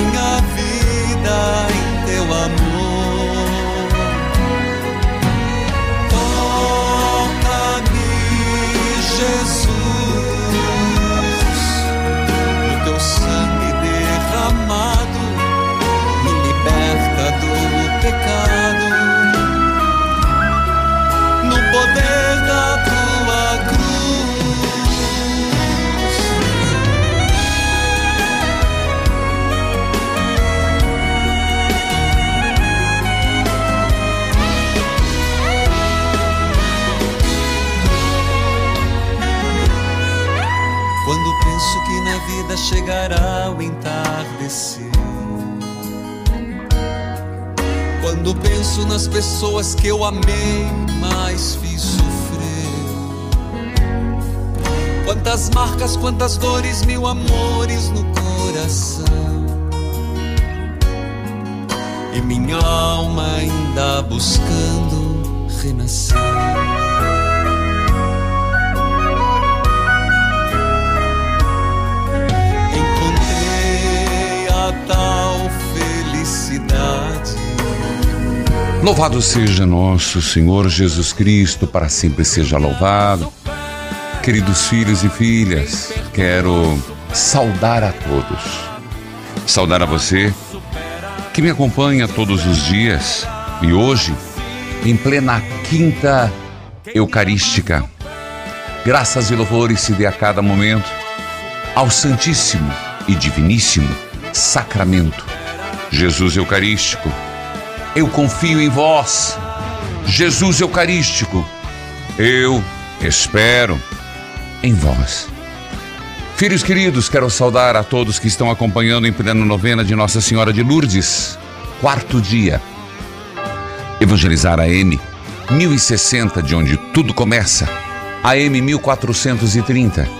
minha vida em teu amor. Vida chegará o entardecer. Quando penso nas pessoas que eu amei, mas fiz sofrer. Quantas marcas, quantas dores, mil amores no coração. E minha alma ainda buscando renascer. Tal felicidade. Louvado seja nosso Senhor Jesus Cristo, para sempre seja louvado. Queridos filhos e filhas, quero saudar a todos. Saudar a você que me acompanha todos os dias e hoje, em plena quinta eucarística. Graças e louvores se dê a cada momento ao Santíssimo e Diviníssimo Sacramento, Jesus Eucarístico. Eu confio em vós, Jesus Eucarístico. Eu espero em vós. Filhos queridos, quero saudar a todos que estão acompanhando em plena novena de Nossa Senhora de Lourdes, quarto dia. Evangelizar a M 1060, de onde tudo começa, AM 1430.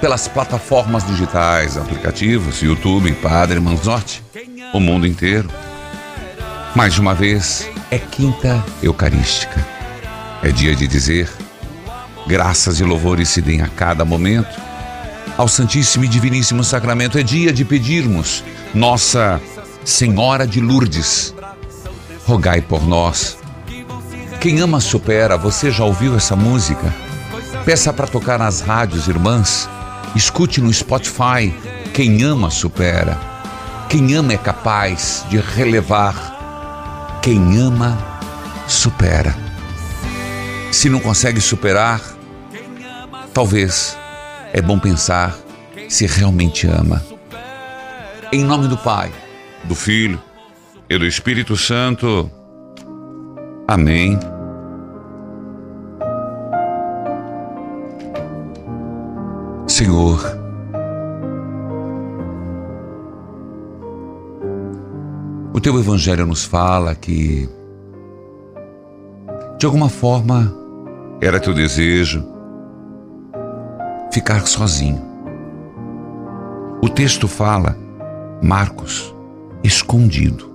pelas plataformas digitais, aplicativos, YouTube, Padre Manzotti, o mundo inteiro. Mais uma vez, é quinta eucarística. É dia de dizer graças e louvores se deem a cada momento ao Santíssimo e Diviníssimo Sacramento. É dia de pedirmos Nossa Senhora de Lourdes, rogai por nós. Quem ama supera, você já ouviu essa música? Peça para tocar nas rádios irmãs. Escute no Spotify. Quem ama supera. Quem ama é capaz de relevar. Quem ama supera. Se não consegue superar, talvez é bom pensar se realmente ama. Em nome do Pai, do Filho e do Espírito Santo. Amém. Senhor, o teu Evangelho nos fala que, de alguma forma, era teu desejo ficar sozinho. O texto fala, Marcos, escondido.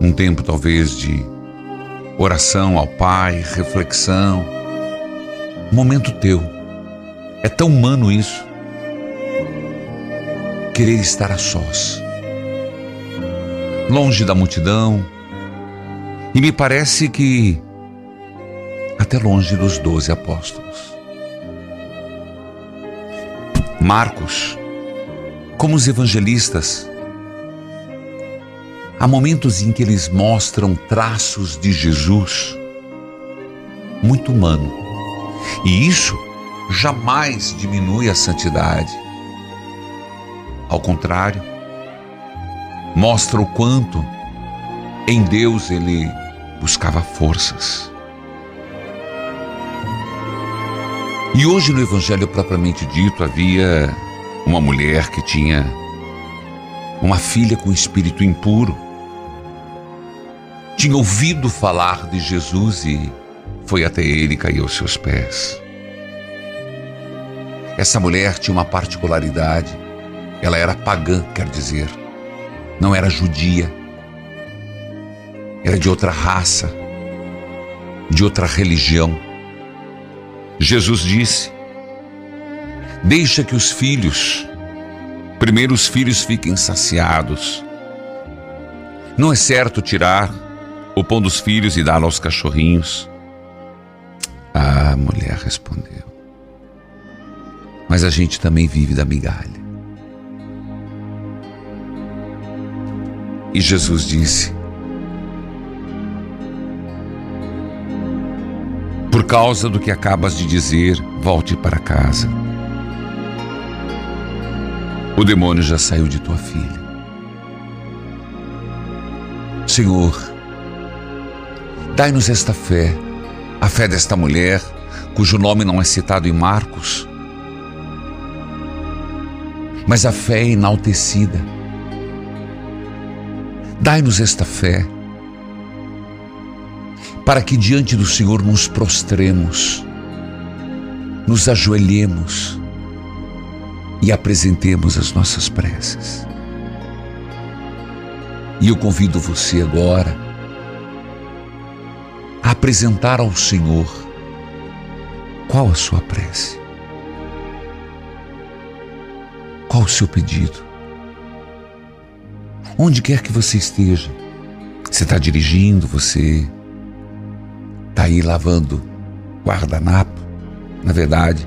Um tempo talvez de oração ao Pai, reflexão. Momento teu. É tão humano isso. Querer estar a sós. Longe da multidão. E me parece que até longe dos doze apóstolos. Marcos, como os evangelistas, há momentos em que eles mostram traços de Jesus muito humano. E isso jamais diminui a santidade. Ao contrário, mostra o quanto em Deus ele buscava forças. E hoje no Evangelho propriamente dito havia uma mulher que tinha uma filha com espírito impuro. Tinha ouvido falar de Jesus e foi até ele e caiu aos seus pés. Essa mulher tinha uma particularidade. Ela era pagã, quer dizer, não era judia. Era de outra raça, de outra religião. Jesus disse: Deixa que os filhos, primeiro os filhos fiquem saciados. Não é certo tirar o pão dos filhos e dá-lo aos cachorrinhos. A mulher respondeu: Mas a gente também vive da migalha. E Jesus disse: Por causa do que acabas de dizer, volte para casa. O demônio já saiu de tua filha. Senhor, dai-nos esta fé a fé desta mulher, cujo nome não é citado em Marcos, mas a fé é enaltecida. Dai-nos esta fé, para que diante do Senhor nos prostremos, nos ajoelhemos e apresentemos as nossas preces. E eu convido você agora apresentar ao Senhor qual a sua prece, qual o seu pedido. Onde quer que você esteja, você está dirigindo, você está aí lavando guardanapo, na verdade,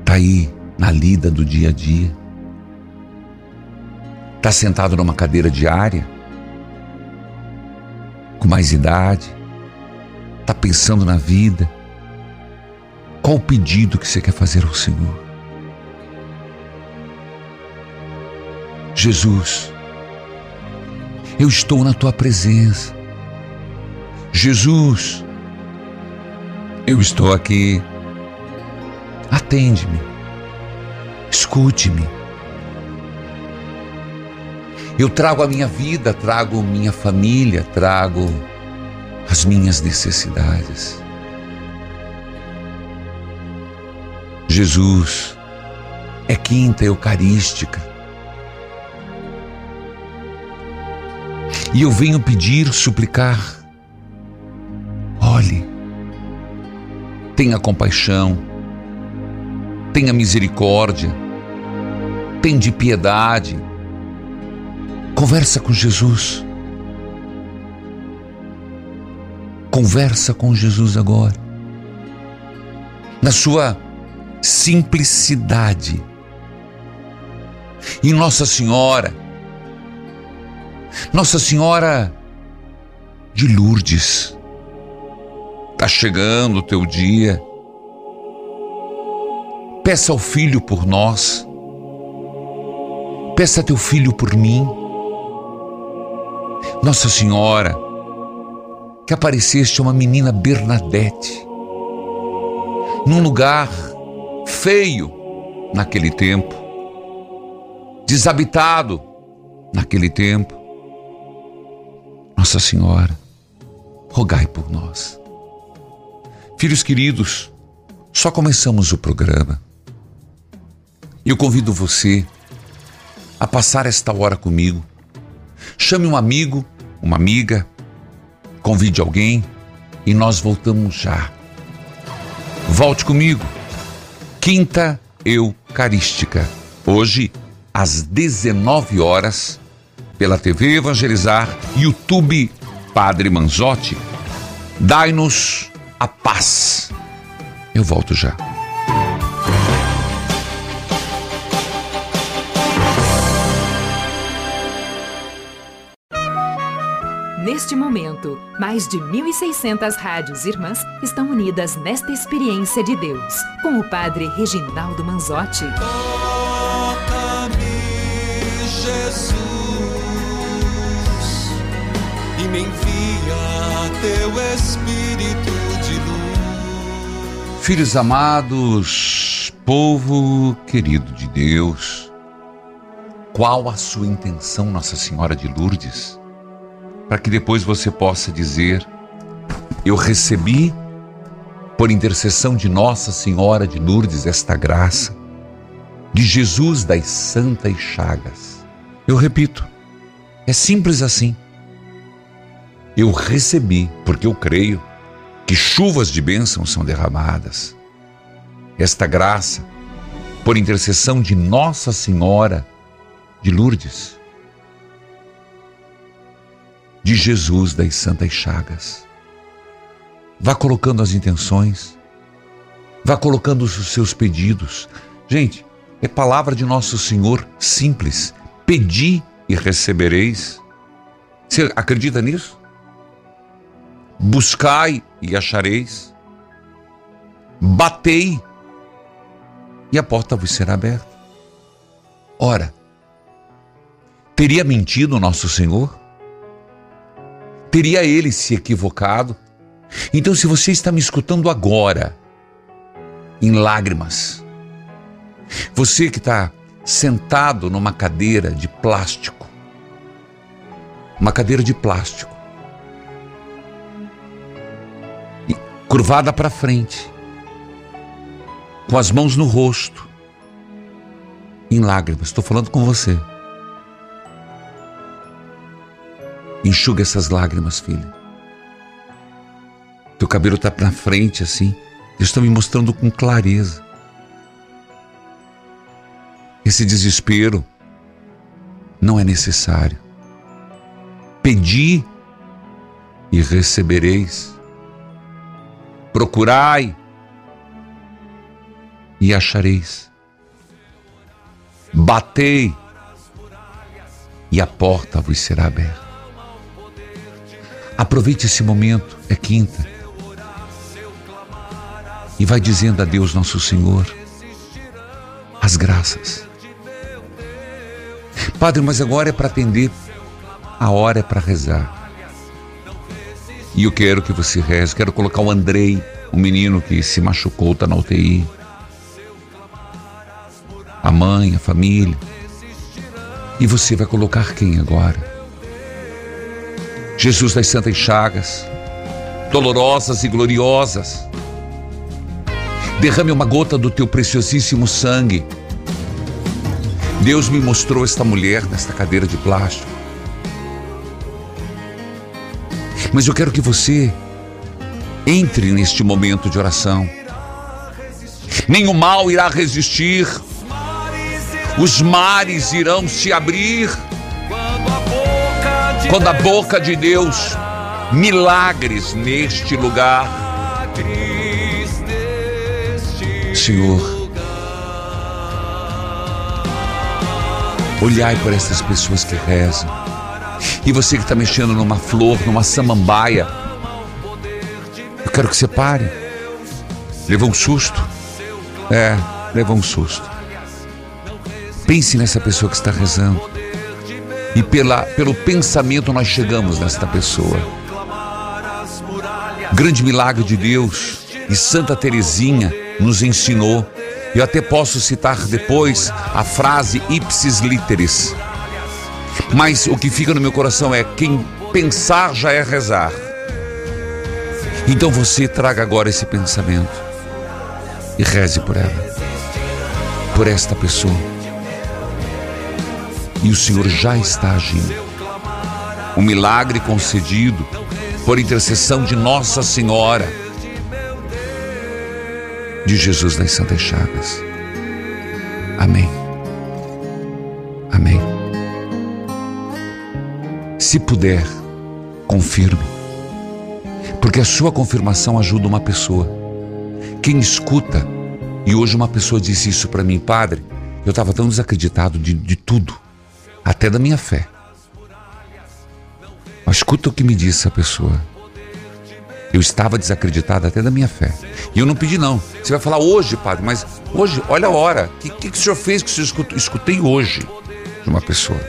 está aí na lida do dia a dia, está sentado numa cadeira diária, com mais idade, está pensando na vida. Qual o pedido que você quer fazer ao Senhor? Jesus, eu estou na tua presença. Jesus, eu estou aqui. Atende-me, escute-me. Eu trago a minha vida, trago minha família, trago as minhas necessidades. Jesus é quinta eucarística. E eu venho pedir, suplicar. Olhe, tenha compaixão, tenha misericórdia, tenha de piedade Conversa com Jesus. Conversa com Jesus agora. Na sua simplicidade. E Nossa Senhora, Nossa Senhora de Lourdes, está chegando o teu dia. Peça ao Filho por nós. Peça teu filho por mim. Nossa Senhora, que apareceste uma menina Bernadette, num lugar feio naquele tempo, desabitado naquele tempo. Nossa Senhora, rogai por nós. Filhos queridos, só começamos o programa. Eu convido você a passar esta hora comigo Chame um amigo, uma amiga, convide alguém e nós voltamos já. Volte comigo. Quinta Eucarística. Hoje, às 19 horas, pela TV Evangelizar, YouTube Padre Manzotti. Dai-nos a paz. Eu volto já. Neste momento, mais de 1.600 rádios irmãs estão unidas nesta experiência de Deus, com o Padre Reginaldo Manzotti. Toca-me, Jesus, e me envia teu Espírito de luz. Filhos amados, povo querido de Deus, qual a sua intenção, Nossa Senhora de Lourdes? Para que depois você possa dizer: Eu recebi, por intercessão de Nossa Senhora de Lourdes, esta graça, de Jesus das Santas Chagas. Eu repito, é simples assim. Eu recebi, porque eu creio que chuvas de bênção são derramadas. Esta graça, por intercessão de Nossa Senhora de Lourdes, de Jesus das Santas Chagas. Vá colocando as intenções, vá colocando os seus pedidos. Gente, é palavra de nosso Senhor simples: pedi e recebereis. Você acredita nisso? Buscai e achareis. Batei e a porta vos será aberta. Ora, teria mentido nosso Senhor? Teria ele se equivocado. Então, se você está me escutando agora, em lágrimas, você que está sentado numa cadeira de plástico, uma cadeira de plástico, curvada para frente, com as mãos no rosto, em lágrimas, estou falando com você. Enxuga essas lágrimas, filha. Teu cabelo está na frente assim. Deus está me mostrando com clareza. Esse desespero não é necessário. Pedi e recebereis. Procurai e achareis. Batei e a porta vos será aberta. Aproveite esse momento, é quinta. E vai dizendo a Deus nosso Senhor as graças. Padre, mas agora é para atender, a hora é para rezar. E eu quero que você reze, quero colocar o Andrei, o menino que se machucou, está na UTI. A mãe, a família. E você vai colocar quem agora? Jesus das Santas Chagas, dolorosas e gloriosas. Derrame uma gota do teu preciosíssimo sangue. Deus me mostrou esta mulher nesta cadeira de plástico. Mas eu quero que você entre neste momento de oração. Nenhum mal irá resistir, os mares irão se abrir quando a boca de Deus, milagres neste lugar. Senhor, olhai por essas pessoas que rezam. E você que está mexendo numa flor, numa samambaia, eu quero que você pare. Levou um susto? É, levou um susto. Pense nessa pessoa que está rezando e pela, pelo pensamento nós chegamos nesta pessoa. Grande milagre de Deus e Santa Teresinha nos ensinou. Eu até posso citar depois a frase ipsis literis. Mas o que fica no meu coração é quem pensar já é rezar. Então você traga agora esse pensamento e reze por ela, por esta pessoa e o Senhor já está agindo. Um milagre concedido por intercessão de Nossa Senhora, de Jesus das Santas Chagas. Amém. Amém. Se puder, confirme. Porque a sua confirmação ajuda uma pessoa. Quem escuta, e hoje uma pessoa disse isso para mim, padre, eu estava tão desacreditado de, de tudo, até da minha fé. Mas escuta o que me disse a pessoa. Eu estava desacreditado até da minha fé. E eu não pedi, não. Você vai falar hoje, padre, mas hoje, olha a hora. O que, que, que o senhor fez que o senhor escutou? Escutei hoje de uma pessoa.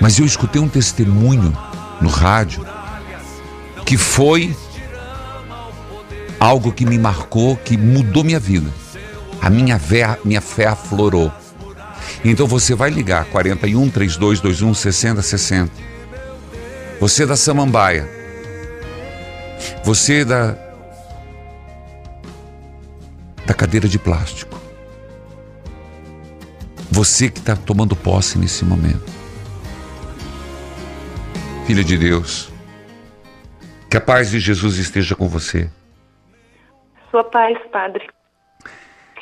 Mas eu escutei um testemunho no rádio que foi algo que me marcou, que mudou minha vida. A minha fé, minha fé aflorou. Então você vai ligar 41 3221 6060. Você da Samambaia. Você da da cadeira de plástico. Você que está tomando posse nesse momento. Filha de Deus, que a paz de Jesus esteja com você. Sua paz, Padre.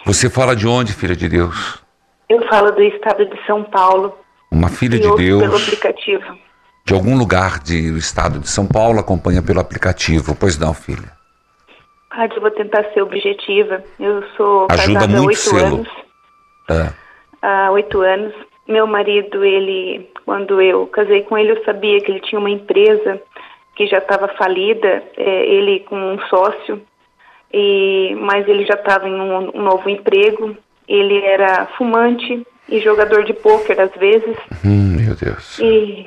Você fala de onde, filha de Deus? Eu falo do estado de São Paulo. Uma filha de Deus. pelo aplicativo. De algum lugar de- do estado de São Paulo acompanha pelo aplicativo. Pois não, filha. Eu vou tentar ser objetiva. Eu sou Ajuda casada há oito anos. É. Há oito anos. Meu marido, ele, quando eu casei com ele, eu sabia que ele tinha uma empresa que já estava falida, é, ele com um sócio, e, mas ele já estava em um, um novo emprego. Ele era fumante e jogador de pôquer às vezes. Hum, meu Deus. E,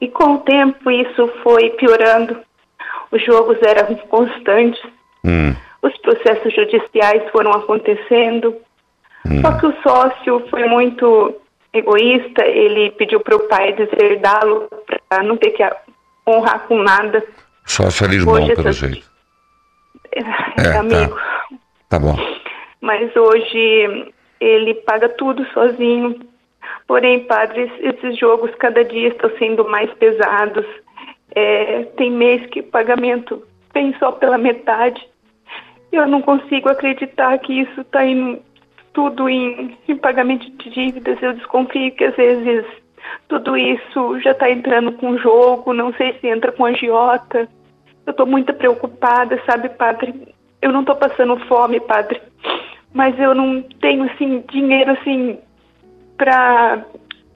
e com o tempo isso foi piorando. Os jogos eram constantes, Hum, os processos judiciais foram acontecendo. Só que o sócio foi muito egoísta, ele pediu para o pai deserdá-lo para não ter que honrar com nada. sócio era irmão, Hoje pelo jeito. É, É, tá. amigo. Tá bom. Mas hoje ele paga tudo sozinho. Porém, padre, esses jogos cada dia estão sendo mais pesados. É, tem mês que o pagamento vem só pela metade. Eu não consigo acreditar que isso está indo tudo em, em pagamento de dívidas. Eu desconfio que às vezes tudo isso já está entrando com jogo, não sei se entra com agiota. Eu estou muito preocupada, sabe, padre? Eu não estou passando fome, padre, mas eu não tenho assim dinheiro assim para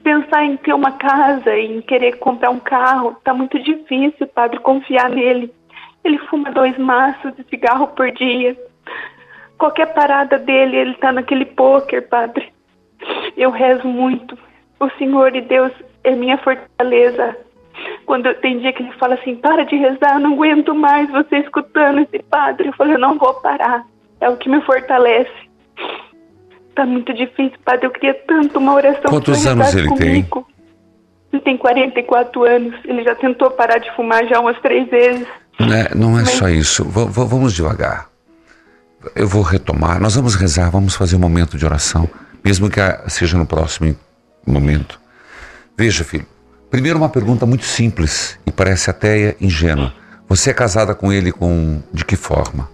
pensar em ter uma casa, em querer comprar um carro. Tá muito difícil, padre, confiar nele. Ele fuma dois maços de cigarro por dia. Qualquer parada dele, ele tá naquele pôquer, padre. Eu rezo muito. O Senhor e Deus é minha fortaleza. Quando tem dia que ele fala assim, para de rezar, não aguento mais você escutando esse padre. Eu falo, eu não vou parar. É o que me fortalece. Tá muito difícil, padre. Eu queria tanto uma oração. Quantos anos ele tem? comigo. Ele tem 44 anos. Ele já tentou parar de fumar já umas três vezes. Né, não é Mas- só isso. V- vamos devagar. Eu vou retomar. Nós vamos rezar, vamos fazer um momento de oração, mesmo que a- seja no próximo momento. Veja, filho. Primeiro, uma pergunta muito simples e parece até ingênua. Você é casada com ele com de que forma?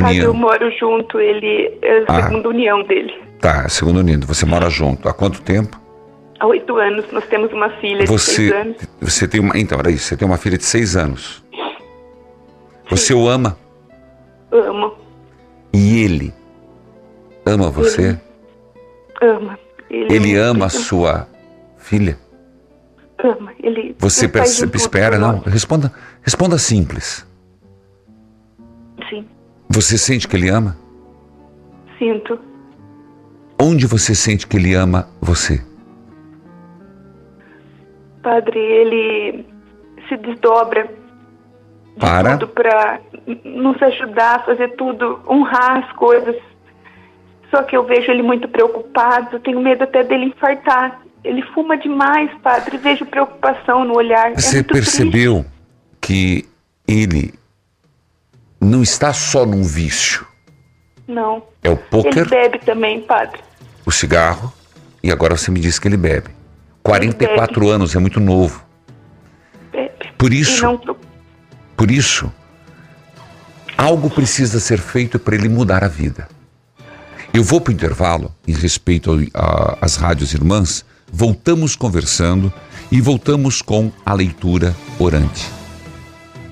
Padre, eu União. moro junto. Ele é a Ah. segunda união dele. Tá, segundo unido. Você mora junto. Há quanto tempo? Há oito anos. Nós temos uma filha de seis Você, anos. você tem uma. Então, era isso. Você tem uma filha de seis anos. Você o ama Ama. e ele ama você. Ama. Ele, Ele é ama a sua filha. Ama. Ele, Você ele faz perce- de tudo espera, não? Responda, responda simples. Você sente que ele ama? Sinto. Onde você sente que ele ama você? Padre, ele se desdobra de Para. tudo para nos ajudar, fazer tudo, honrar as coisas. Só que eu vejo ele muito preocupado, tenho medo até dele infartar. Ele fuma demais, padre, vejo preocupação no olhar. é Você triste. percebeu que ele não está só num vício. Não. É o Ele pôquer, bebe também, padre. o cigarro e agora você me disse que ele bebe. 44 anos é muito novo. Bebe. Por isso, não, por isso, algo precisa ser feito para ele mudar a vida. Eu vou para o intervalo, em respeito às rádios irmãs, voltamos conversando e voltamos com a leitura orante.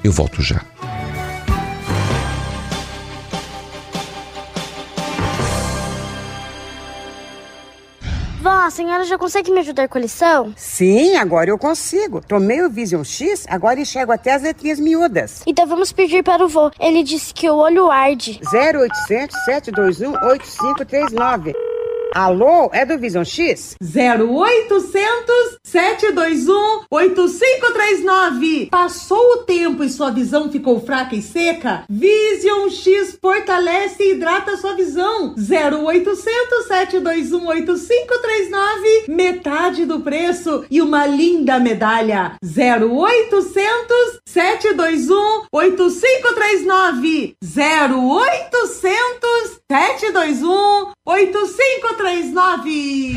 Eu volto já. A senhora já consegue me ajudar com a lição? Sim, agora eu consigo. Tomei o Vision X, agora enxergo até as letrinhas miúdas. Então vamos pedir para o vô. Ele disse que o olho arde. 0800 721 8539. Alô, é do Vision X? 0800 721 8539. Passou o tempo e sua visão ficou fraca e seca? Vision X fortalece e hidrata sua visão. 0800 721 8539. Metade do preço e uma linda medalha. 0800 721 8539. 0800 721 8539.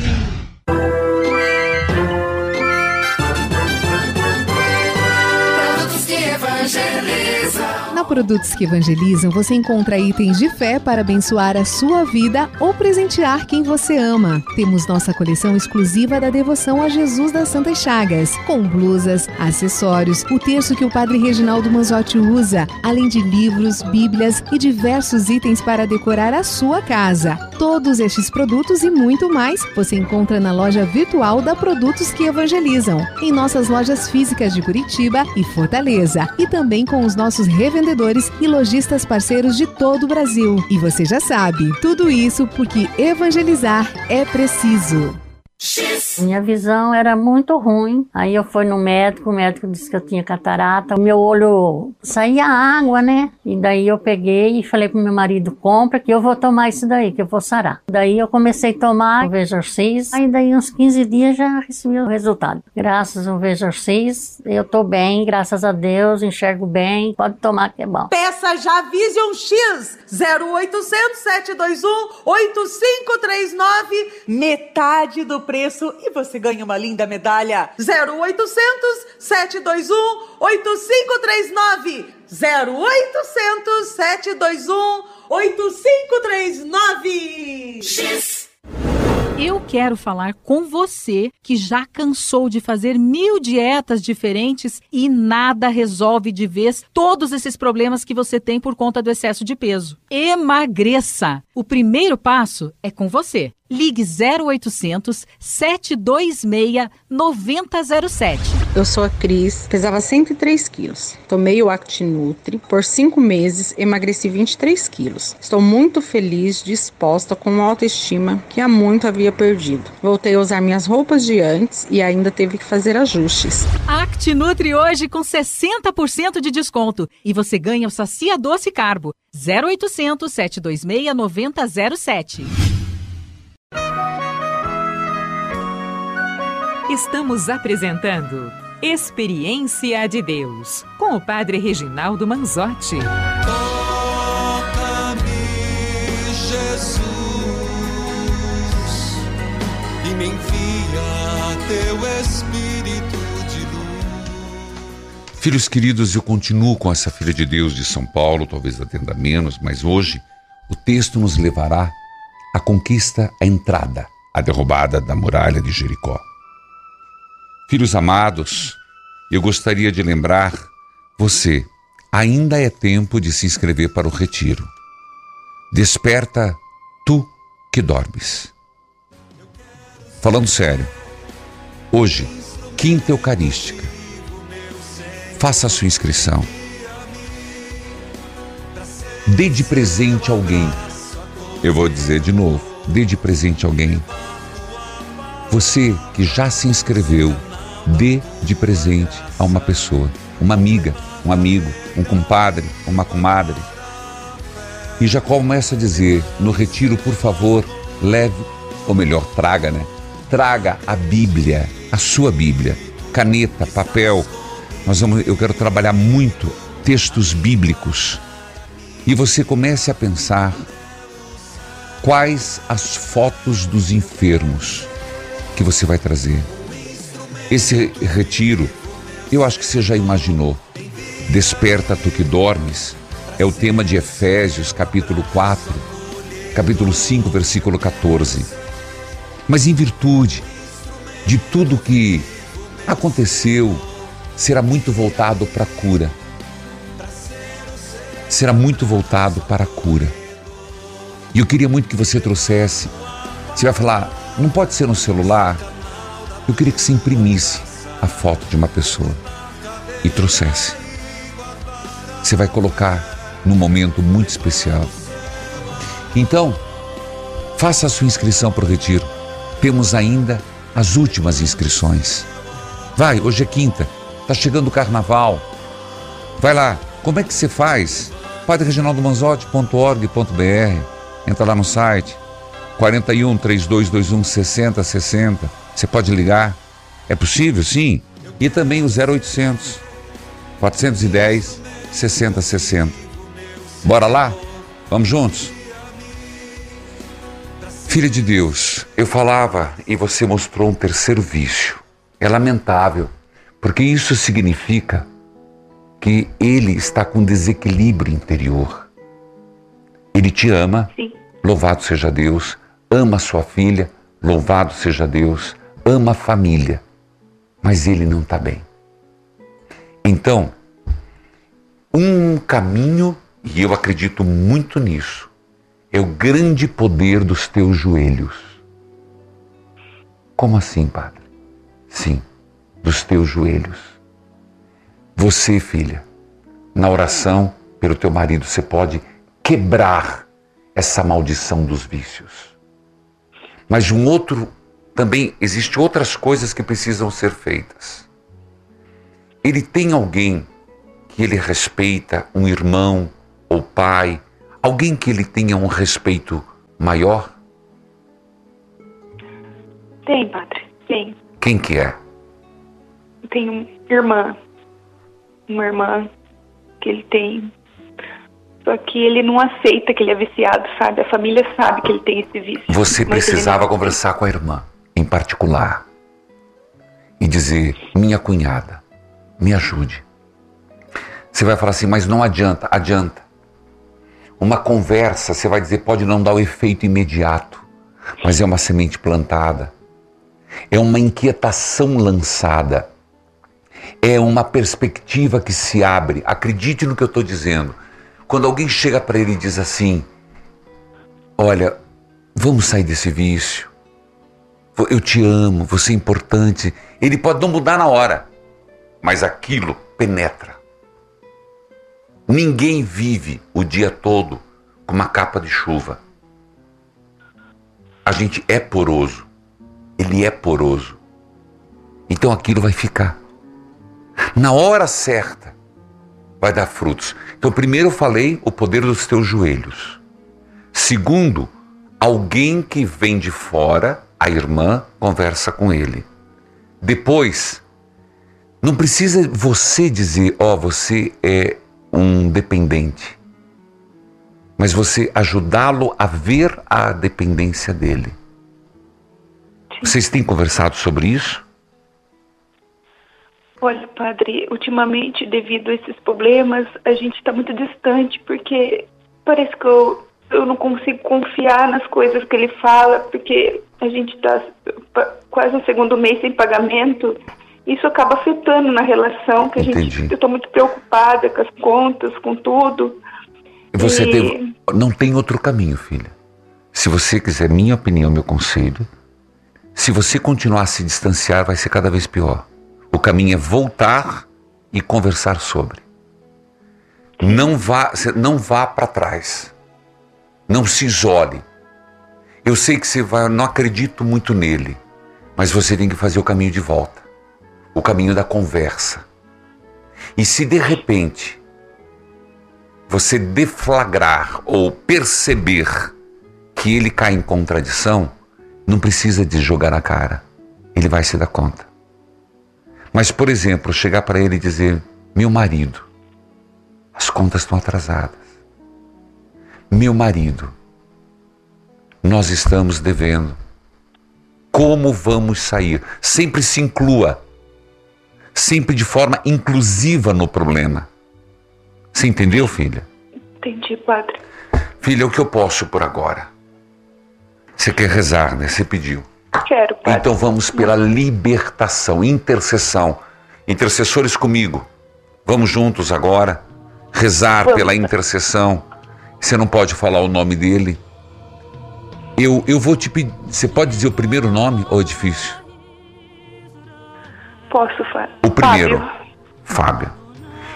Produtos que evangelizam. Na Produtos que Evangelizam, você encontra itens de fé para abençoar a sua vida ou presentear quem você ama. Temos nossa coleção exclusiva da devoção a Jesus das Santas Chagas, com blusas, acessórios, o terço que o Padre Reginaldo Manzotti usa, além de livros, bíblias e diversos itens para decorar a sua casa. Todos estes produtos e muito mais você encontra na loja virtual da Produtos que Evangelizam, em nossas lojas físicas de Curitiba e Fortaleza, e também com os nossos revendedores e lojistas parceiros de todo o Brasil. E você já sabe, tudo isso porque evangelizar é preciso. Minha visão era muito ruim. Aí eu fui no médico, o médico disse que eu tinha catarata. O meu olho saía água, né? E daí eu peguei e falei pro meu marido: compra que eu vou tomar isso daí, que eu vou sarar. Daí eu comecei a tomar o Vejorcis. Aí daí uns 15 dias já recebi o resultado. Graças ao Vejorcis, eu tô bem, graças a Deus, enxergo bem. Pode tomar que é bom. Peça já Vision X 0800 721 8539, metade do preço e você ganha uma linda medalha. 0800 721 8539. 0800 721 8539. X. Eu quero falar com você que já cansou de fazer mil dietas diferentes e nada resolve de vez todos esses problemas que você tem por conta do excesso de peso. Emagreça! O primeiro passo é com você. Ligue 0800 726 9007. Eu sou a Cris, pesava 103 quilos. Tomei o Actinutri. Por cinco meses, emagreci 23 quilos. Estou muito feliz, disposta, com uma autoestima que há muito havia perdido. Voltei a usar minhas roupas de antes e ainda teve que fazer ajustes. Actinutri hoje com 60% de desconto. E você ganha o Sacia Doce Carbo. 0800 726 9007. Estamos apresentando Experiência de Deus com o Padre Reginaldo Manzotti. Toca-me, Jesus, e me envia teu Espírito de luz. Filhos queridos, eu continuo com essa filha de Deus de São Paulo, talvez atenda menos, mas hoje o texto nos levará à conquista, à entrada, à derrubada da muralha de Jericó. Filhos amados, eu gostaria de lembrar você, ainda é tempo de se inscrever para o retiro. Desperta tu que dormes. Falando sério, hoje, quinta eucarística, faça a sua inscrição. Dê de presente alguém. Eu vou dizer de novo, dê de presente alguém. Você que já se inscreveu, dê de presente a uma pessoa, uma amiga, um amigo, um compadre, uma comadre. E já começa a dizer: no retiro, por favor, leve, ou melhor, traga, né? Traga a Bíblia, a sua Bíblia, caneta, papel. Nós vamos, eu quero trabalhar muito textos bíblicos. E você comece a pensar quais as fotos dos enfermos que você vai trazer. Esse retiro, eu acho que você já imaginou. Desperta tu que dormes, é o tema de Efésios, capítulo 4, capítulo 5, versículo 14. Mas em virtude de tudo que aconteceu, será muito voltado para a cura. será muito voltado para a cura. E eu queria muito que você trouxesse. Você vai falar, não pode ser no celular. Eu queria que se imprimisse a foto de uma pessoa e trouxesse. Você vai colocar num momento muito especial. Então, faça a sua inscrição para o retiro. Temos ainda as últimas inscrições. Vai, hoje é quinta, está chegando o carnaval. Vai lá, como é que você faz? padrereginaldomanzotti.org.br Entra lá no site 41 3221 6060. Você pode ligar. É possível, sim. E também o 0800 410 6060. Bora lá? Vamos juntos? Filha de Deus, eu falava e você mostrou um terceiro vício. É lamentável, porque isso significa que ele está com desequilíbrio interior. Ele te ama, Sim. louvado seja Deus, ama sua filha, louvado seja Deus, ama a família, mas ele não está bem. Então, um caminho, e eu acredito muito nisso, é o grande poder dos teus joelhos. Como assim, Padre? Sim, dos teus joelhos. Você, filha, na oração pelo teu marido, você pode quebrar essa maldição dos vícios. Mas de um outro, também existe outras coisas que precisam ser feitas. Ele tem alguém que ele respeita, um irmão ou pai, alguém que ele tenha um respeito maior? Tem, padre, tem. Quem que é? Tem uma irmã, uma irmã que ele tem. Só que ele não aceita que ele é viciado, sabe? A família sabe que ele tem esse vício. Você precisava conversar com a irmã, em particular, e dizer: minha cunhada, me ajude. Você vai falar assim, mas não adianta, adianta. Uma conversa, você vai dizer, pode não dar o efeito imediato, mas é uma semente plantada, é uma inquietação lançada, é uma perspectiva que se abre. Acredite no que eu estou dizendo. Quando alguém chega para ele e diz assim: Olha, vamos sair desse vício, eu te amo, você é importante. Ele pode não mudar na hora, mas aquilo penetra. Ninguém vive o dia todo com uma capa de chuva. A gente é poroso. Ele é poroso. Então aquilo vai ficar. Na hora certa, vai dar frutos. Então, primeiro eu falei o poder dos teus joelhos. Segundo, alguém que vem de fora, a irmã, conversa com ele. Depois, não precisa você dizer, ó, oh, você é um dependente, mas você ajudá-lo a ver a dependência dele. Vocês têm conversado sobre isso? Olha, padre, ultimamente, devido a esses problemas, a gente está muito distante, porque parece que eu, eu não consigo confiar nas coisas que ele fala, porque a gente está quase um segundo mês sem pagamento isso acaba afetando na relação, que a Entendi. gente, eu estou muito preocupada com as contas, com tudo. Você e... tem, não tem outro caminho, filha. Se você quiser minha opinião, meu conselho, se você continuar a se distanciar, vai ser cada vez pior. O caminho é voltar e conversar sobre. Não vá, não vá para trás. Não se isole. Eu sei que você vai, não acredito muito nele, mas você tem que fazer o caminho de volta o caminho da conversa. E se de repente você deflagrar ou perceber que ele cai em contradição, não precisa de jogar na cara. Ele vai se dar conta. Mas, por exemplo, chegar para ele e dizer: Meu marido, as contas estão atrasadas. Meu marido, nós estamos devendo. Como vamos sair? Sempre se inclua sempre de forma inclusiva no problema. Você entendeu, filha? Entendi, padre. Filha, o que eu posso por agora? Você quer rezar, né? Você pediu. Quero, padre. Então vamos pela libertação, intercessão. Intercessores comigo. Vamos juntos agora. rezar Vamos. pela intercessão. Você não pode falar o nome dele. Eu, eu vou te pedir. Você pode dizer o primeiro nome ou é difícil? Posso, Fábio? O primeiro. Fábio.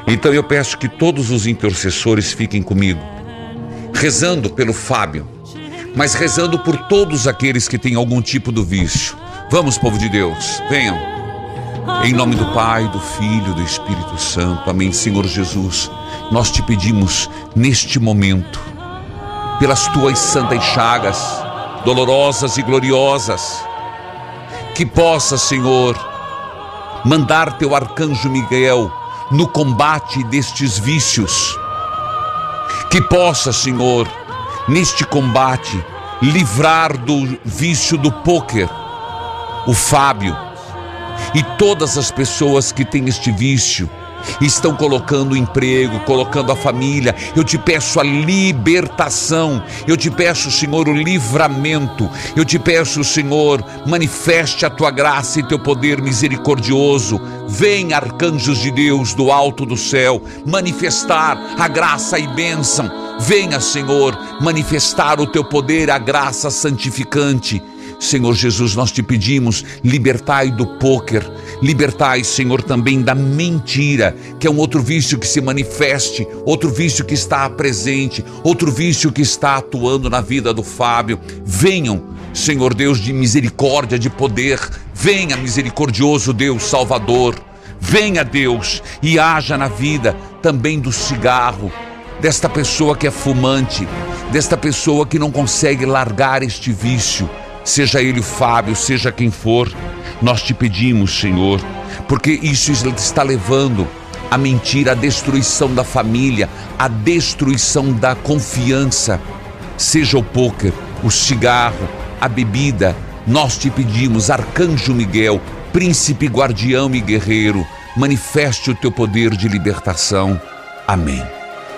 Então eu peço que todos os intercessores fiquem comigo, rezando pelo Fábio, mas rezando por todos aqueles que têm algum tipo de vício. Vamos, povo de Deus, venham. Em nome do Pai, do Filho, do Espírito Santo. Amém, Senhor Jesus. Nós te pedimos neste momento, pelas tuas santas chagas, dolorosas e gloriosas, que possa, Senhor, mandar teu arcanjo Miguel no combate destes vícios. Que possa, Senhor, neste combate, livrar do vício do pôquer o Fábio e todas as pessoas que têm este vício. Estão colocando emprego, colocando a família. Eu te peço a libertação. Eu te peço, Senhor, o livramento. Eu te peço, Senhor, manifeste a tua graça e teu poder misericordioso. Vem, arcanjos de Deus do alto do céu, manifestar a graça e bênção. Venha, Senhor, manifestar o teu poder, a graça santificante. Senhor Jesus, nós te pedimos, libertai do pôquer, libertai, Senhor, também da mentira, que é um outro vício que se manifeste, outro vício que está presente, outro vício que está atuando na vida do Fábio. Venham, Senhor Deus de misericórdia, de poder, venha, misericordioso Deus Salvador, venha, Deus, e haja na vida também do cigarro, desta pessoa que é fumante, desta pessoa que não consegue largar este vício seja ele o Fábio, seja quem for, nós te pedimos, Senhor, porque isso está levando a mentira, a destruição da família, a destruição da confiança, seja o pôquer, o cigarro, a bebida, nós te pedimos, Arcanjo Miguel, príncipe guardião e guerreiro, manifeste o teu poder de libertação. Amém.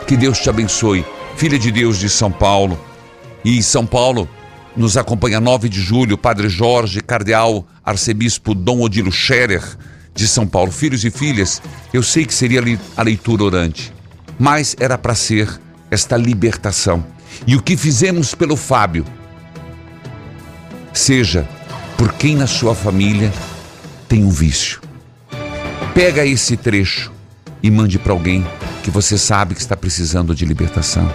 Que Deus te abençoe, filha de Deus de São Paulo. E São Paulo, nos acompanha 9 de julho, Padre Jorge, Cardeal, Arcebispo Dom Odilo Scherer, de São Paulo. Filhos e filhas, eu sei que seria a leitura orante, mas era para ser esta libertação. E o que fizemos pelo Fábio, seja por quem na sua família tem um vício. Pega esse trecho e mande para alguém que você sabe que está precisando de libertação.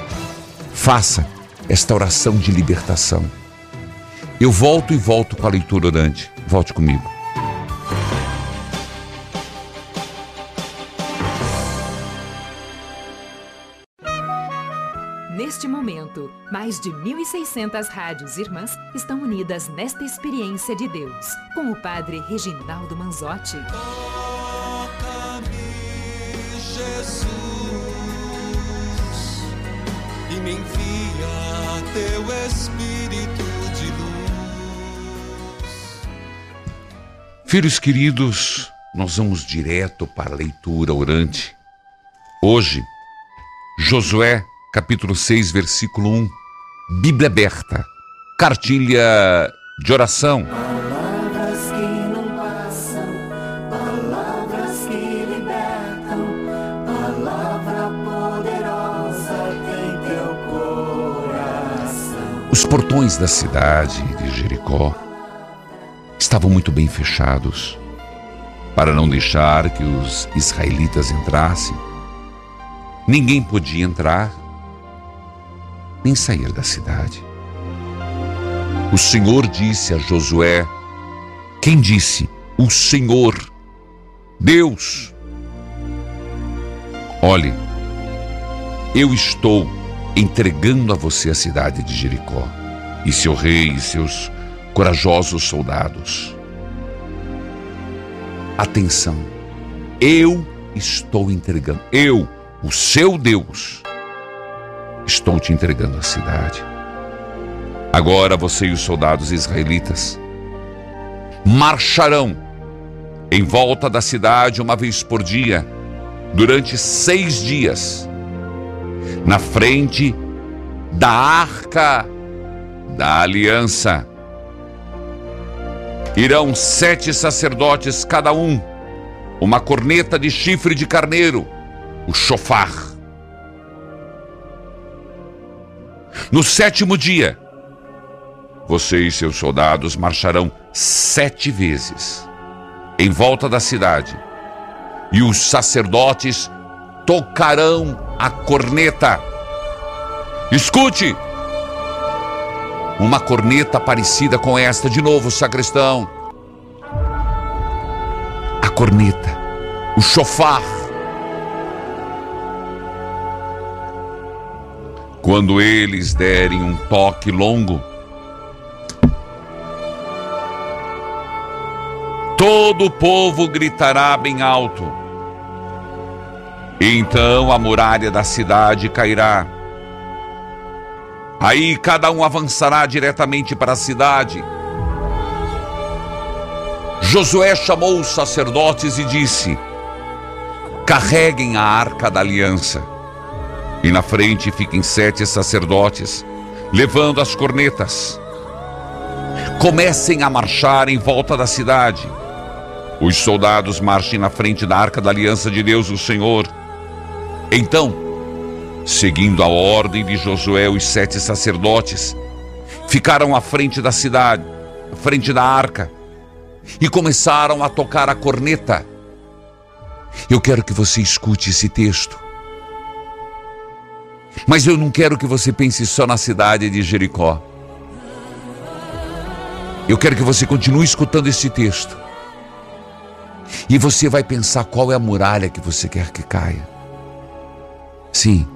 Faça esta oração de libertação. Eu volto e volto com a leitura orante. Volte comigo. Neste momento, mais de 1.600 rádios irmãs estão unidas nesta experiência de Deus, com o Padre Reginaldo Manzotti. Toca-me, Jesus, e me envia teu Espírito Filhos queridos, nós vamos direto para a leitura orante. Hoje, Josué, capítulo 6, versículo 1. Bíblia aberta. Cartilha de oração. Palavras que não passam, palavras que libertam, palavra poderosa tem teu coração. Os portões da cidade de Jericó estavam muito bem fechados para não deixar que os israelitas entrassem. Ninguém podia entrar nem sair da cidade. O Senhor disse a Josué: Quem disse? O Senhor, Deus. Olhe, eu estou entregando a você a cidade de Jericó e seu rei e seus corajosos soldados. Atenção, eu estou entregando, eu, o seu Deus, estou te entregando a cidade. Agora você e os soldados israelitas marcharão em volta da cidade uma vez por dia, durante seis dias, na frente da arca da aliança. Irão sete sacerdotes cada um, uma corneta de chifre de carneiro, o chofar. No sétimo dia, você e seus soldados marcharão sete vezes em volta da cidade, e os sacerdotes tocarão a corneta. Escute! Uma corneta parecida com esta, de novo, sacristão. A corneta, o chofar. Quando eles derem um toque longo, todo o povo gritará bem alto. Então a muralha da cidade cairá. Aí cada um avançará diretamente para a cidade. Josué chamou os sacerdotes e disse: Carreguem a arca da aliança. E na frente fiquem sete sacerdotes, levando as cornetas. Comecem a marchar em volta da cidade. Os soldados marchem na frente da arca da aliança de Deus, o Senhor. Então, seguindo a ordem de Josué, os sete sacerdotes ficaram à frente da cidade, à frente da arca, e começaram a tocar a corneta. Eu quero que você escute esse texto. Mas eu não quero que você pense só na cidade de Jericó. Eu quero que você continue escutando esse texto. E você vai pensar qual é a muralha que você quer que caia. Sim,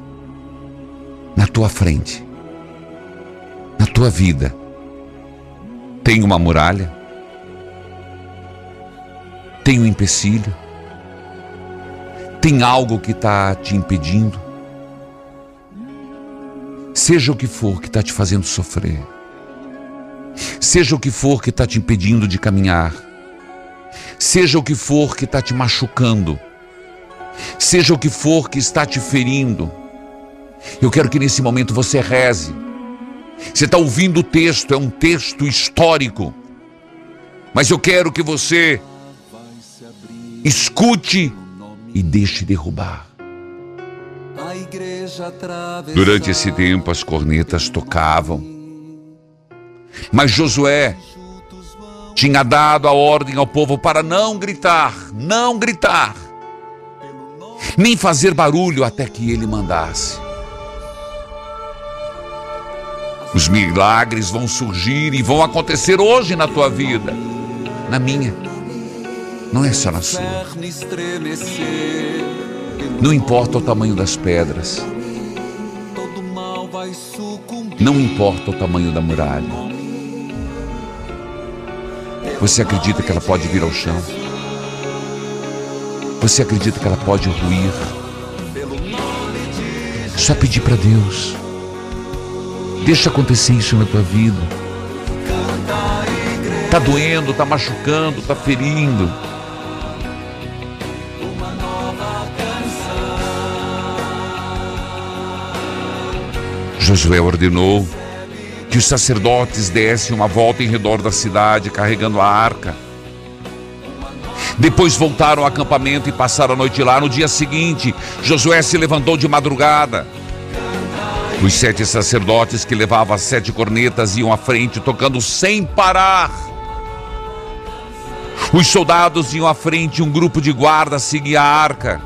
na tua frente, na tua vida, tem uma muralha, tem um empecilho, tem algo que está te impedindo. Seja o que for que está te fazendo sofrer, seja o que for que está te impedindo de caminhar, seja o que for que está te machucando, seja o que for que está te ferindo, eu quero que nesse momento você reze. Você está ouvindo o texto, é um texto histórico, mas eu quero que você escute e deixe derrubar. Durante esse tempo, as cornetas tocavam. Mas Josué tinha dado a ordem ao povo para não gritar, não gritar, nem fazer barulho até que ele mandasse. Os milagres vão surgir e vão acontecer hoje na tua vida, na minha, não é só na sua. Não importa o tamanho das pedras, não importa o tamanho da muralha. Você acredita que ela pode vir ao chão? Você acredita que ela pode ruir? Só pedir para Deus. Deixa acontecer isso na tua vida. Tá doendo, tá machucando, tá ferindo. Josué ordenou que os sacerdotes dessem uma volta em redor da cidade carregando a arca. Depois voltaram ao acampamento e passaram a noite lá. No dia seguinte, Josué se levantou de madrugada. Os sete sacerdotes que levavam as sete cornetas iam à frente, tocando sem parar. Os soldados iam à frente e um grupo de guarda seguia a arca.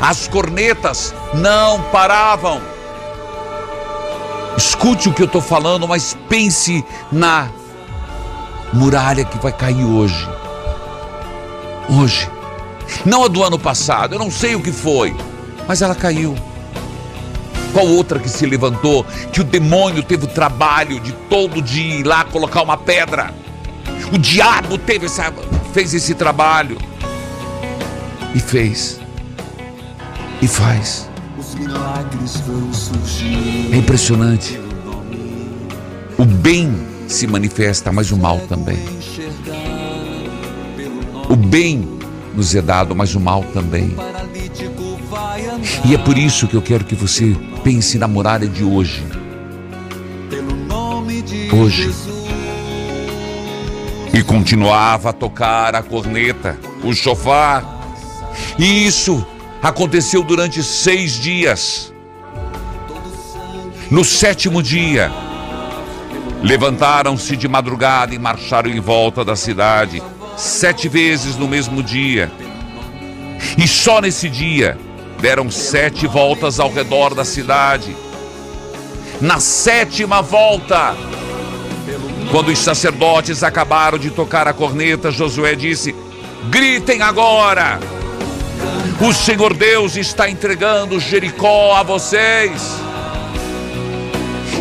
As cornetas não paravam. Escute o que eu estou falando, mas pense na muralha que vai cair hoje. Hoje. Não a do ano passado, eu não sei o que foi, mas ela caiu. Qual outra que se levantou, que o demônio teve o trabalho de todo dia ir lá colocar uma pedra? O diabo teve essa, fez esse trabalho. E fez. E faz. É impressionante. O bem se manifesta, mas o mal também. O bem nos é dado, mas o mal também. E é por isso que eu quero que você pense na muralha de hoje. Hoje. E continuava a tocar a corneta, o chofar. E isso aconteceu durante seis dias. No sétimo dia, levantaram-se de madrugada e marcharam em volta da cidade, sete vezes no mesmo dia. E só nesse dia deram sete voltas ao redor da cidade. Na sétima volta, quando os sacerdotes acabaram de tocar a corneta, Josué disse: Gritem agora! O Senhor Deus está entregando Jericó a vocês.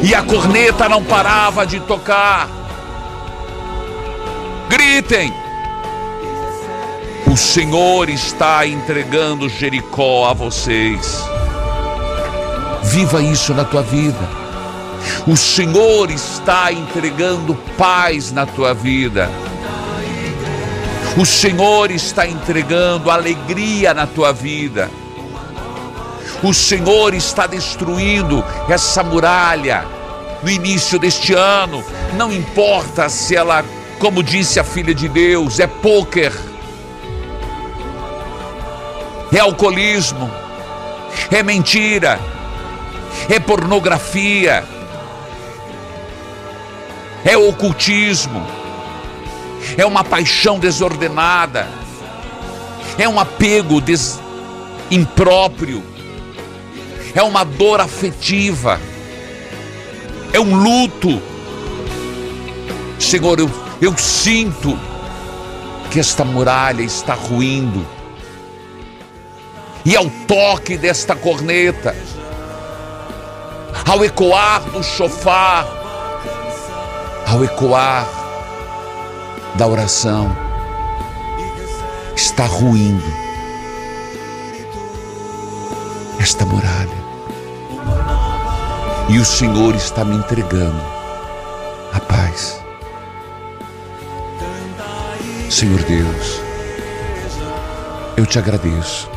E a corneta não parava de tocar. Gritem! Senhor está entregando Jericó a vocês. Viva isso na tua vida. O Senhor está entregando paz na tua vida. O Senhor está entregando alegria na tua vida. O Senhor está destruindo essa muralha no início deste ano. Não importa se ela, como disse a filha de Deus, é pôquer, é alcoolismo, é mentira, é pornografia, é ocultismo, é uma paixão desordenada, é um apego des... impróprio é uma dor afetiva, é um luto. Senhor, eu, eu sinto que esta muralha está ruindo. E ao toque desta corneta, ao ecoar do chofar, ao ecoar da oração, está ruindo esta muralha. E o Senhor está me entregando a paz. Senhor Deus, eu te agradeço,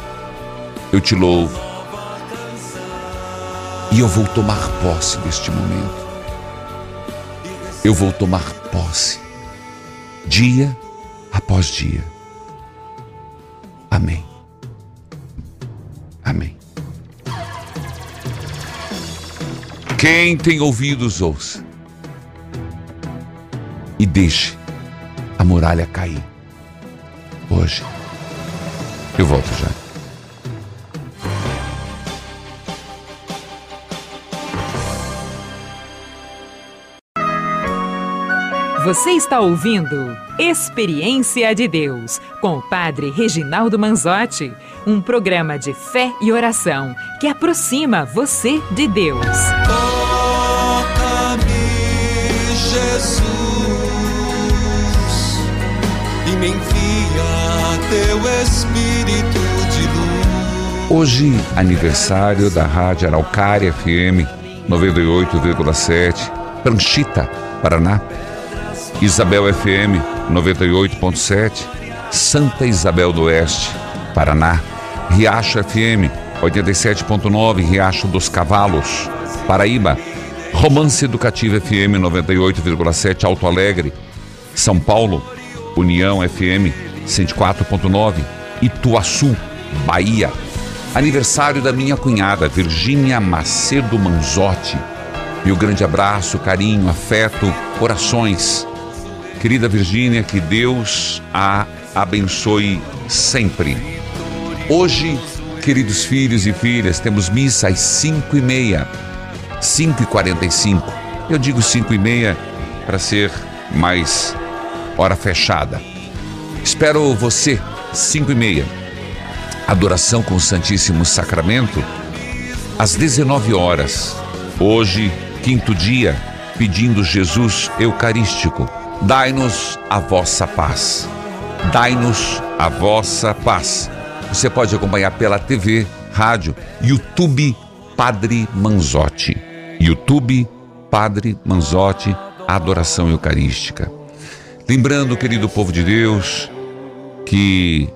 eu te louvo, e eu vou tomar posse deste momento. Eu vou tomar posse, dia após dia. Amém. Amém. Quem tem ouvidos, ouça. E deixe a muralha cair. Hoje. Eu volto já. Você está ouvindo Experiência de Deus com o Padre Reginaldo Manzotti, um programa de fé e oração que aproxima você de Deus. Toca-me, Jesus, e me envia teu Espírito de luz. Hoje, aniversário da Rádio Araucária FM 98,7, Pranchita, Paraná. Isabel FM 98.7, Santa Isabel do Oeste, Paraná. Riacho FM 87.9, Riacho dos Cavalos, Paraíba. Romance Educativa FM 98,7, Alto Alegre. São Paulo, União FM 104.9, Ituaçu, Bahia. Aniversário da minha cunhada, Virgínia Macedo Manzotti. Meu grande abraço, carinho, afeto, orações. Querida Virgínia, que Deus a abençoe sempre. Hoje, queridos filhos e filhas, temos missa às 5 e meia, 5 e 45. Eu digo 5 e meia para ser mais hora fechada. Espero você, 5 e meia. Adoração com o Santíssimo Sacramento, às 19 horas. Hoje, quinto dia, pedindo Jesus Eucarístico Dai-nos a vossa paz. Dai-nos a vossa paz. Você pode acompanhar pela TV, rádio, YouTube Padre Manzotti. YouTube Padre Manzotti, Adoração Eucarística. Lembrando, querido povo de Deus, que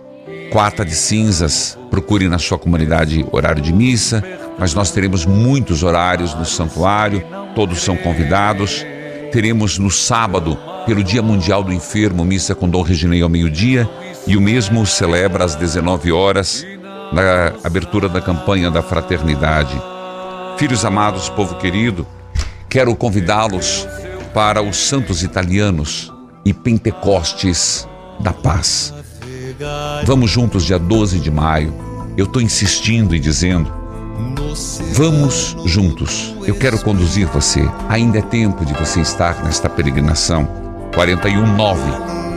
quarta de cinzas, procure na sua comunidade horário de missa, mas nós teremos muitos horários no santuário, todos são convidados. Teremos no sábado pelo Dia Mundial do Enfermo, missa com Dom Reginei ao meio-dia, e o mesmo celebra às 19 horas, na abertura da campanha da fraternidade. Filhos amados, povo querido, quero convidá-los para os Santos Italianos e Pentecostes da Paz. Vamos juntos, dia 12 de maio. Eu estou insistindo e dizendo: vamos juntos. Eu quero conduzir você. Ainda é tempo de você estar nesta peregrinação. 419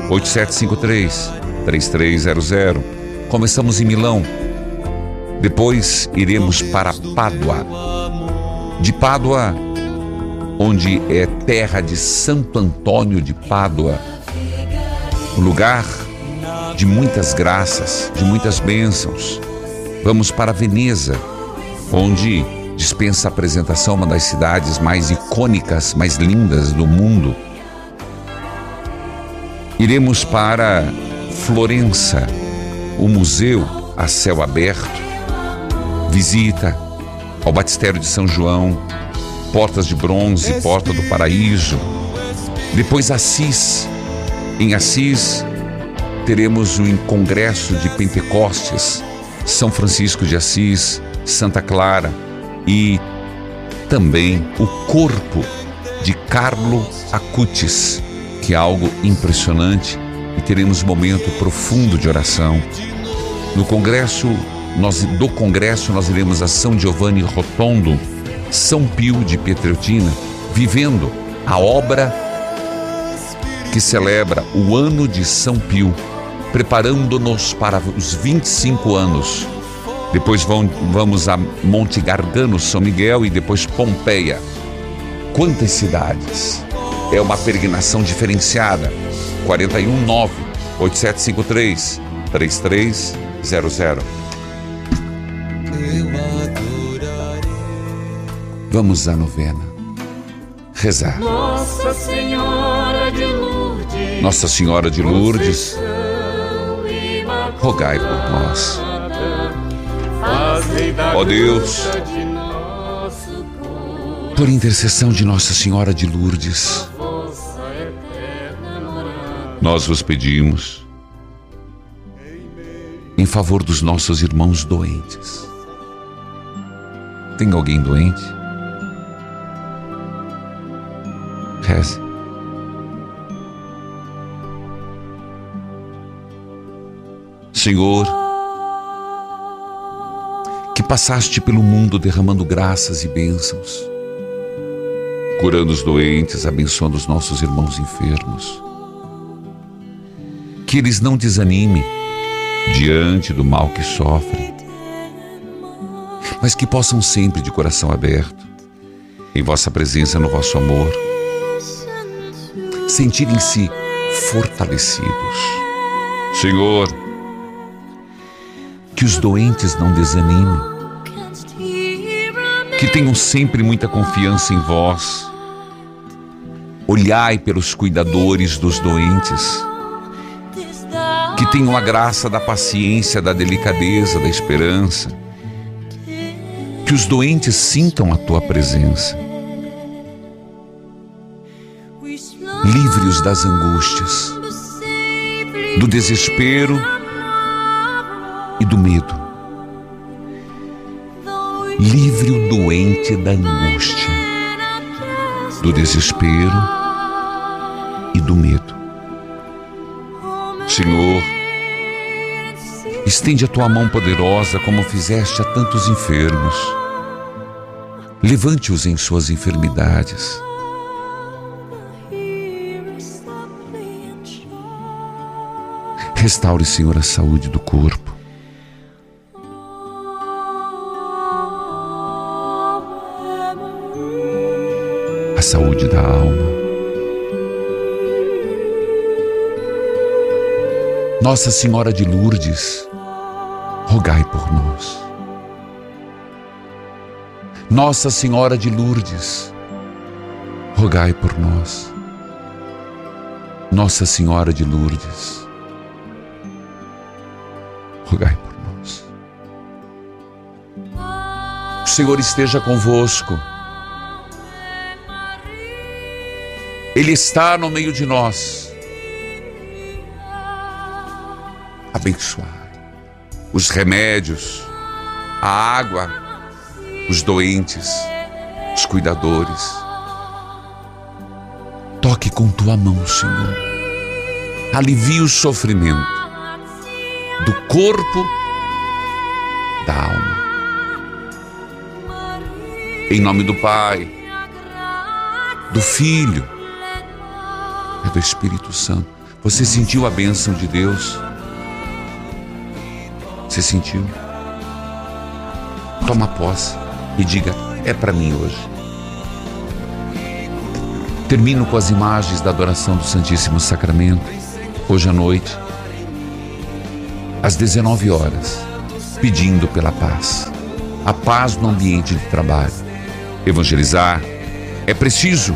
8753 3300. Começamos em Milão. Depois iremos para Pádua. De Pádua, onde é terra de Santo Antônio de Pádua, um lugar de muitas graças, de muitas bênçãos. Vamos para Veneza, onde dispensa a apresentação uma das cidades mais icônicas, mais lindas do mundo. Iremos para Florença, o museu a céu aberto, visita ao Batistério de São João, Portas de Bronze, Porta do Paraíso. Depois Assis. Em Assis teremos o Congresso de Pentecostes, São Francisco de Assis, Santa Clara e também o corpo de Carlo Acutis, é algo impressionante e teremos momento profundo de oração. No congresso, nós, do congresso, nós iremos a São Giovanni Rotondo, São Pio de Pietreutina, vivendo a obra que celebra o ano de São Pio, preparando-nos para os 25 anos. Depois vão, vamos a Monte Gargano, São Miguel e depois Pompeia. Quantas cidades! É uma peregrinação diferenciada. 419 8753 3300. Vamos à novena. Rezar. Nossa Senhora de Lourdes. Nossa Senhora de Lourdes, rogai por nós. Ó Deus, por intercessão de Nossa Senhora de Lourdes, nós vos pedimos em favor dos nossos irmãos doentes. Tem alguém doente? Reze. Senhor, que passaste pelo mundo derramando graças e bênçãos, curando os doentes, abençoando os nossos irmãos enfermos. Que eles não desanimem diante do mal que sofrem, mas que possam sempre, de coração aberto, em vossa presença, no vosso amor, sentirem-se fortalecidos. Senhor, que os doentes não desanimem, que tenham sempre muita confiança em vós. Olhai pelos cuidadores dos doentes, tenham a graça da paciência, da delicadeza, da esperança. Que os doentes sintam a tua presença. Livre-os das angústias, do desespero e do medo. Livre o doente da angústia, do desespero e do medo. Senhor, estende a tua mão poderosa como fizeste a tantos enfermos. Levante-os em suas enfermidades. Restaure, Senhor, a saúde do corpo. A saúde da alma. Nossa Senhora de Lourdes, rogai por nós. Nossa Senhora de Lourdes, rogai por nós. Nossa Senhora de Lourdes, rogai por nós. O Senhor esteja convosco. Ele está no meio de nós. Abençoai os remédios, a água, os doentes, os cuidadores. Toque com tua mão, Senhor. Alivie o sofrimento do corpo, da alma. Em nome do Pai, do Filho e do Espírito Santo. Você sentiu a bênção de Deus? Você sentiu? Toma posse e diga: é para mim hoje. Termino com as imagens da adoração do Santíssimo Sacramento, hoje à noite, às 19 horas, pedindo pela paz. A paz no ambiente de trabalho. Evangelizar é preciso.